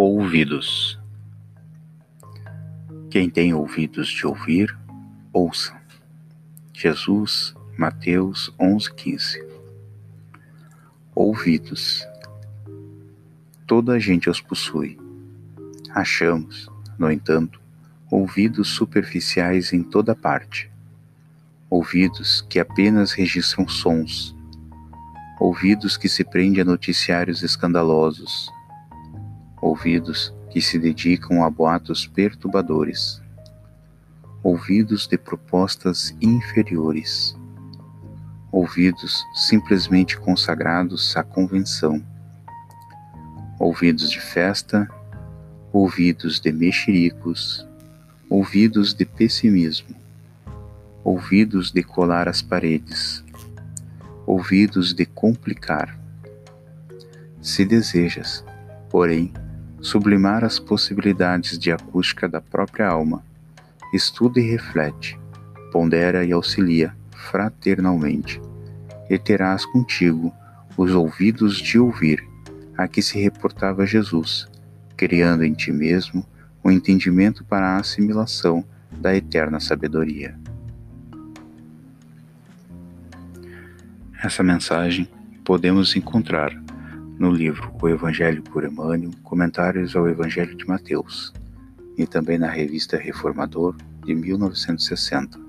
Ouvidos. Quem tem ouvidos de ouvir, ouça. Jesus, Mateus 11:15. Ouvidos. Toda a gente os possui. Achamos, no entanto, ouvidos superficiais em toda parte. Ouvidos que apenas registram sons. Ouvidos que se prendem a noticiários escandalosos ouvidos que se dedicam a boatos perturbadores, ouvidos de propostas inferiores, ouvidos simplesmente consagrados à convenção, ouvidos de festa, ouvidos de mexericos, ouvidos de pessimismo, ouvidos de colar as paredes, ouvidos de complicar. Se desejas, porém, sublimar as possibilidades de acústica da própria alma. Estuda e reflete, pondera e auxilia fraternalmente, e terás contigo os ouvidos de ouvir a que se reportava Jesus, criando em ti mesmo o entendimento para a assimilação da eterna sabedoria. Essa mensagem podemos encontrar no livro O Evangelho por Emmanuel, Comentários ao Evangelho de Mateus, e também na revista Reformador de 1960.